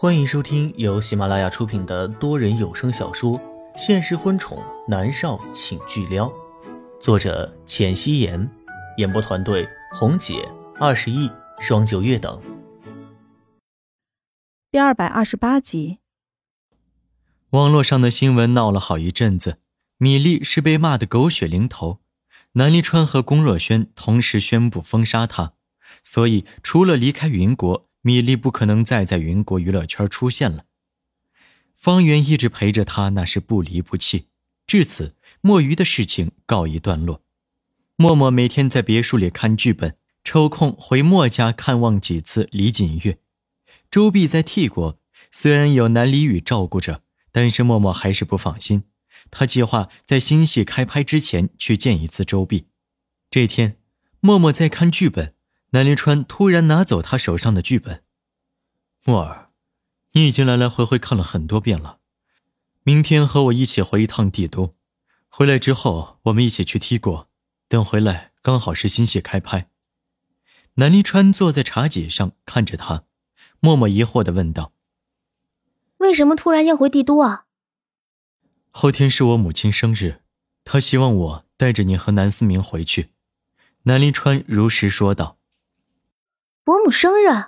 欢迎收听由喜马拉雅出品的多人有声小说《现实婚宠男少请巨撩》，作者：浅汐颜，演播团队：红姐、二十亿、双九月等。第二百二十八集，网络上的新闻闹了好一阵子，米粒是被骂得狗血淋头，南离川和龚若轩同时宣布封杀他，所以除了离开云国。米粒不可能再在云国娱乐圈出现了。方圆一直陪着他，那是不离不弃。至此，墨鱼的事情告一段落。默默每天在别墅里看剧本，抽空回墨家看望几次李锦月。周碧在 T 国，虽然有南离宇照顾着，但是默默还是不放心。他计划在新戏开拍之前去见一次周碧。这天，默默在看剧本。南临川突然拿走他手上的剧本，墨儿，你已经来来回回看了很多遍了。明天和我一起回一趟帝都，回来之后我们一起去踢过，等回来刚好是新戏开拍。南临川坐在茶几上看着他，默默疑惑的问道：“为什么突然要回帝都啊？”后天是我母亲生日，她希望我带着你和南思明回去。南临川如实说道。伯母生日，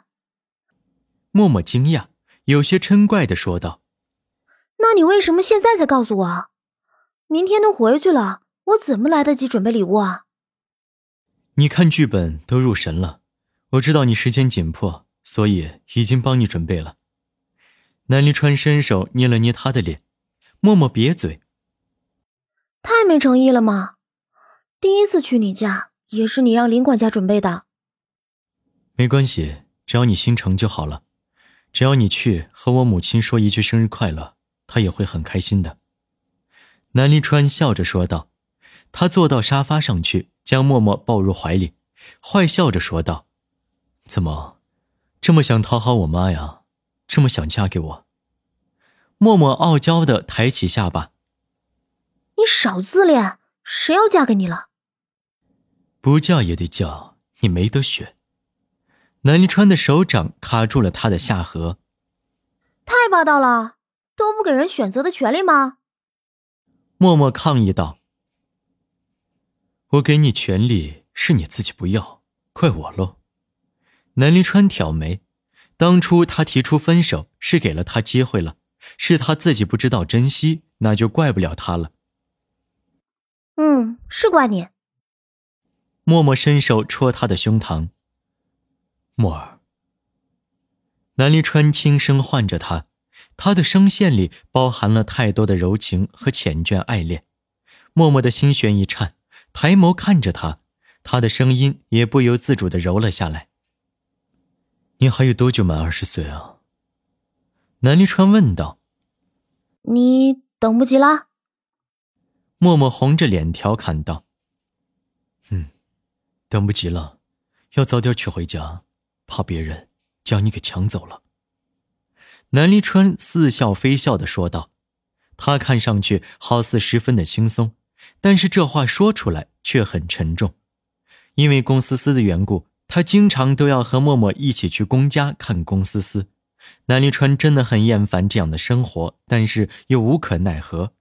默默惊讶，有些嗔怪的说道：“那你为什么现在才告诉我？明天都回去了，我怎么来得及准备礼物啊？”你看剧本都入神了，我知道你时间紧迫，所以已经帮你准备了。南离川伸手捏了捏他的脸，默默瘪嘴：“太没诚意了吗？第一次去你家，也是你让林管家准备的。”没关系，只要你心诚就好了。只要你去和我母亲说一句生日快乐，她也会很开心的。南离川笑着说道。他坐到沙发上去，将默默抱入怀里，坏笑着说道：“怎么，这么想讨好我妈呀？这么想嫁给我？”默默傲娇的抬起下巴：“你少自恋，谁要嫁给你了？不嫁也得嫁，你没得选。”南离川的手掌卡住了他的下颌，太霸道了，都不给人选择的权利吗？默默抗议道：“我给你权利，是你自己不要，怪我喽。”南离川挑眉，当初他提出分手是给了他机会了，是他自己不知道珍惜，那就怪不了他了。嗯，是怪你。默默伸手戳他的胸膛。墨儿，南离川轻声唤着他，他的声线里包含了太多的柔情和缱绻爱恋。默默的心弦一颤，抬眸看着他，他的声音也不由自主的柔了下来。你还有多久满二十岁啊？南离川问道。你等不及啦？默默红着脸调侃道。嗯，等不及了，要早点娶回家。怕别人将你给抢走了。”南离川似笑非笑的说道，他看上去好似十分的轻松，但是这话说出来却很沉重。因为龚思思的缘故，他经常都要和默默一起去龚家看龚思思。南离川真的很厌烦这样的生活，但是又无可奈何。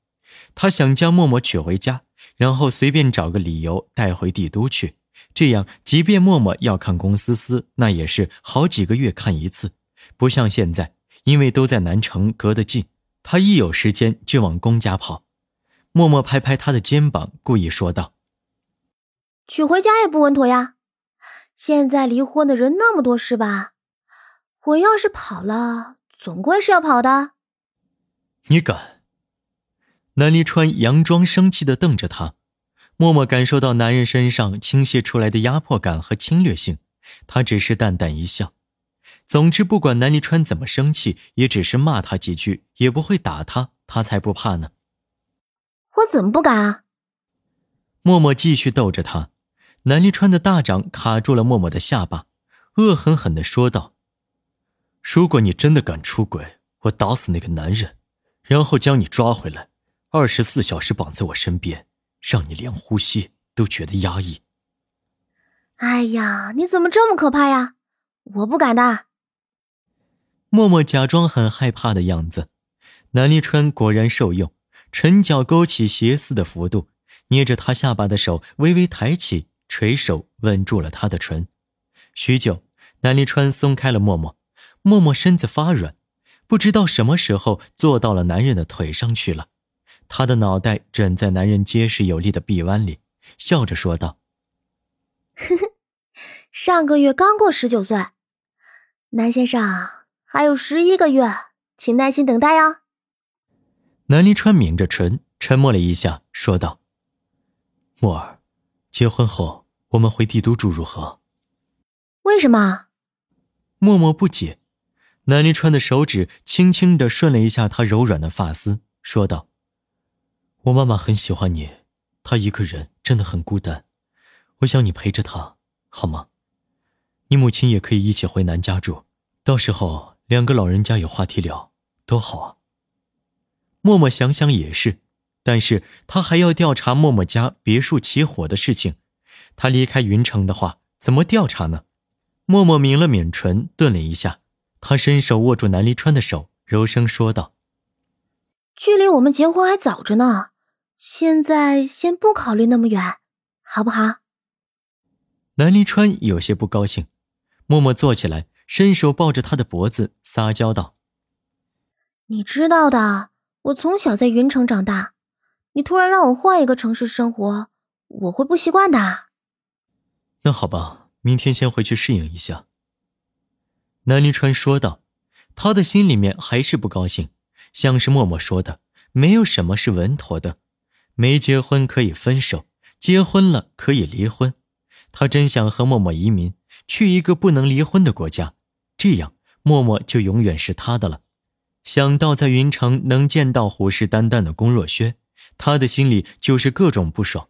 他想将默默娶回家，然后随便找个理由带回帝都去。这样，即便默默要看龚思思，那也是好几个月看一次，不像现在，因为都在南城，隔得近，他一有时间就往龚家跑。默默拍拍他的肩膀，故意说道：“娶回家也不稳妥呀，现在离婚的人那么多，是吧？我要是跑了，总归是要跑的。”你敢？南离川佯装生气的瞪着他。默默感受到男人身上倾泻出来的压迫感和侵略性，他只是淡淡一笑。总之，不管南离川怎么生气，也只是骂他几句，也不会打他，他才不怕呢。我怎么不敢啊？默默继续逗着他。南离川的大掌卡住了默默的下巴，恶狠狠地说道：“如果你真的敢出轨，我打死那个男人，然后将你抓回来，二十四小时绑在我身边。”让你连呼吸都觉得压抑。哎呀，你怎么这么可怕呀？我不敢的。默默假装很害怕的样子。南立川果然受用，唇角勾起邪丝的幅度，捏着他下巴的手微微抬起，垂手吻住了他的唇。许久，南立川松开了默默，默默身子发软，不知道什么时候坐到了男人的腿上去了。他的脑袋枕在男人结实有力的臂弯里，笑着说道：“呵呵，上个月刚过十九岁，南先生还有十一个月，请耐心等待哟。”南离川抿着唇，沉默了一下，说道：“墨儿，结婚后我们回帝都住如何？”“为什么？”默默不解。南离川的手指轻轻的顺了一下她柔软的发丝，说道。我妈妈很喜欢你，她一个人真的很孤单，我想你陪着她，好吗？你母亲也可以一起回南家住，到时候两个老人家有话题聊，多好啊。默默想想也是，但是他还要调查默默家别墅起火的事情，他离开云城的话，怎么调查呢？默默抿了抿唇，顿了一下，他伸手握住南离川的手，柔声说道。距离我们结婚还早着呢，现在先不考虑那么远，好不好？南离川有些不高兴，默默坐起来，伸手抱着他的脖子，撒娇道：“你知道的，我从小在云城长大，你突然让我换一个城市生活，我会不习惯的。”那好吧，明天先回去适应一下。”南离川说道，他的心里面还是不高兴。像是默默说的，没有什么是稳妥的，没结婚可以分手，结婚了可以离婚。他真想和默默移民，去一个不能离婚的国家，这样默默就永远是他的了。想到在云城能见到虎视眈眈的龚若轩，他的心里就是各种不爽。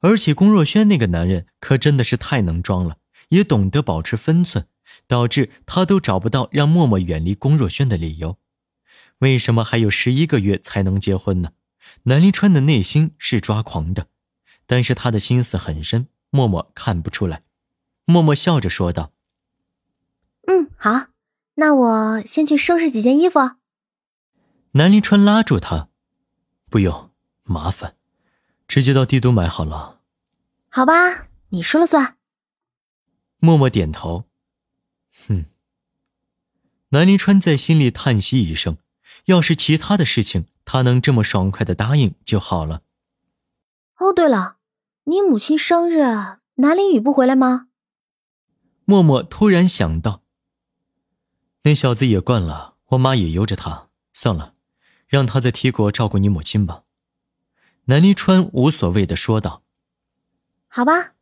而且龚若轩那个男人可真的是太能装了，也懂得保持分寸，导致他都找不到让默默远离龚若轩的理由。为什么还有十一个月才能结婚呢？南离川的内心是抓狂的，但是他的心思很深，默默看不出来。默默笑着说道：“嗯，好，那我先去收拾几件衣服。”南离川拉住他：“不用，麻烦，直接到帝都买好了。”好吧，你说了算。默默点头：“哼。”南离川在心里叹息一声。要是其他的事情，他能这么爽快的答应就好了。哦，对了，你母亲生日，南林雨不回来吗？默默突然想到，那小子也惯了，我妈也由着他，算了，让他在 T 国照顾你母亲吧。南离川无所谓的说道：“好吧，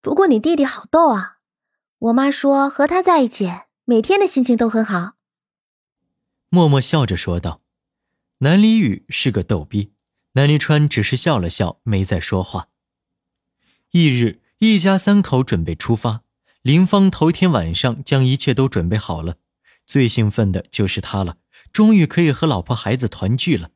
不过你弟弟好逗啊，我妈说和他在一起，每天的心情都很好。”默默笑着说道：“南离宇是个逗逼。”南离川只是笑了笑，没再说话。翌日，一家三口准备出发。林芳头天晚上将一切都准备好了，最兴奋的就是他了，终于可以和老婆孩子团聚了。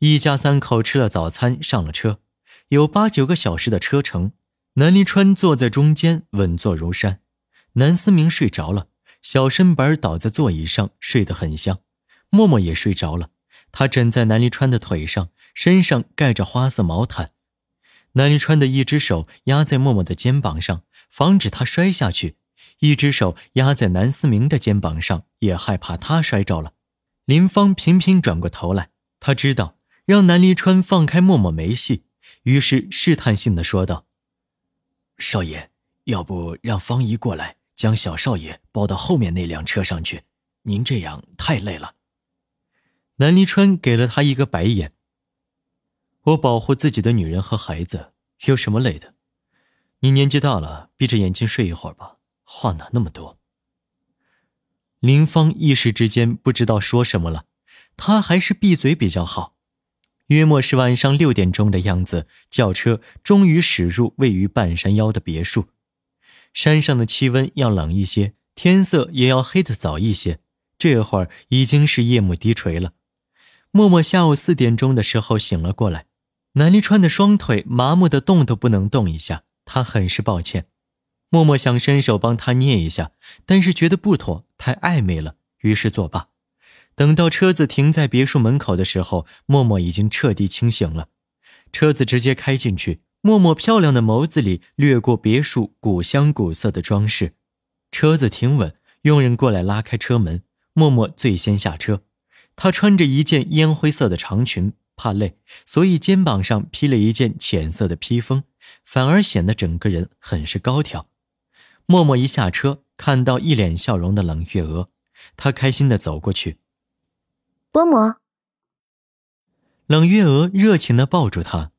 一家三口吃了早餐，上了车，有八九个小时的车程。南离川坐在中间，稳坐如山。南思明睡着了，小身板倒在座椅上，睡得很香。默默也睡着了，他枕在南离川的腿上，身上盖着花色毛毯。南离川的一只手压在默默的肩膀上，防止他摔下去；一只手压在南思明的肩膀上，也害怕他摔着了。林芳频频转过头来，他知道让南离川放开默默没戏，于是试探性的说道：“少爷，要不让方姨过来，将小少爷抱到后面那辆车上去？您这样太累了。”南离川给了他一个白眼。我保护自己的女人和孩子，有什么累的？你年纪大了，闭着眼睛睡一会儿吧。话哪那么多？林芳一时之间不知道说什么了，他还是闭嘴比较好。约莫是晚上六点钟的样子，轿车终于驶入位于半山腰的别墅。山上的气温要冷一些，天色也要黑得早一些。这会儿已经是夜幕低垂了。默默下午四点钟的时候醒了过来，南离川的双腿麻木的动都不能动一下，他很是抱歉。默默想伸手帮他捏一下，但是觉得不妥，太暧昧了，于是作罢。等到车子停在别墅门口的时候，默默已经彻底清醒了。车子直接开进去，默默漂亮的眸子里掠过别墅古香古色的装饰。车子停稳，佣人过来拉开车门，默默最先下车。她穿着一件烟灰色的长裙，怕累，所以肩膀上披了一件浅色的披风，反而显得整个人很是高挑。默默一下车，看到一脸笑容的冷月娥，她开心的走过去。伯母，冷月娥热情的抱住他。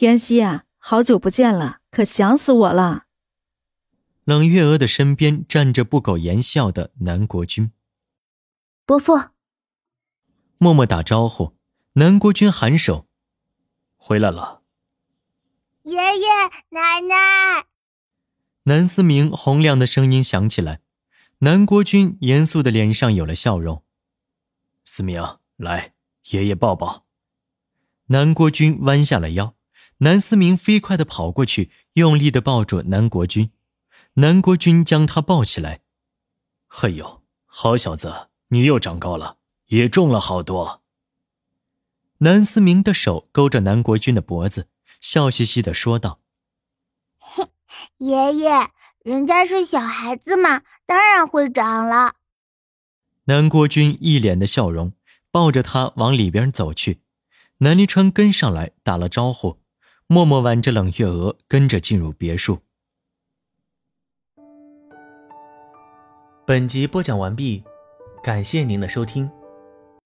妍希啊，好久不见了，可想死我了。冷月娥的身边站着不苟言笑的南国君。伯父，默默打招呼。南国君颔首，回来了。爷爷奶奶，南思明洪亮的声音响起来。南国君严肃的脸上有了笑容。思明，来，爷爷抱抱。南国君弯下了腰，南思明飞快的跑过去，用力的抱住南国君。南国君将他抱起来。嘿呦，好小子，你又长高了，也重了好多。南思明的手勾着南国君的脖子，笑嘻嘻的说道：“嘿，爷爷，人家是小孩子嘛，当然会长了。”南国君一脸的笑容，抱着他往里边走去。南离川跟上来打了招呼，默默挽着冷月娥跟着进入别墅。本集播讲完毕，感谢您的收听。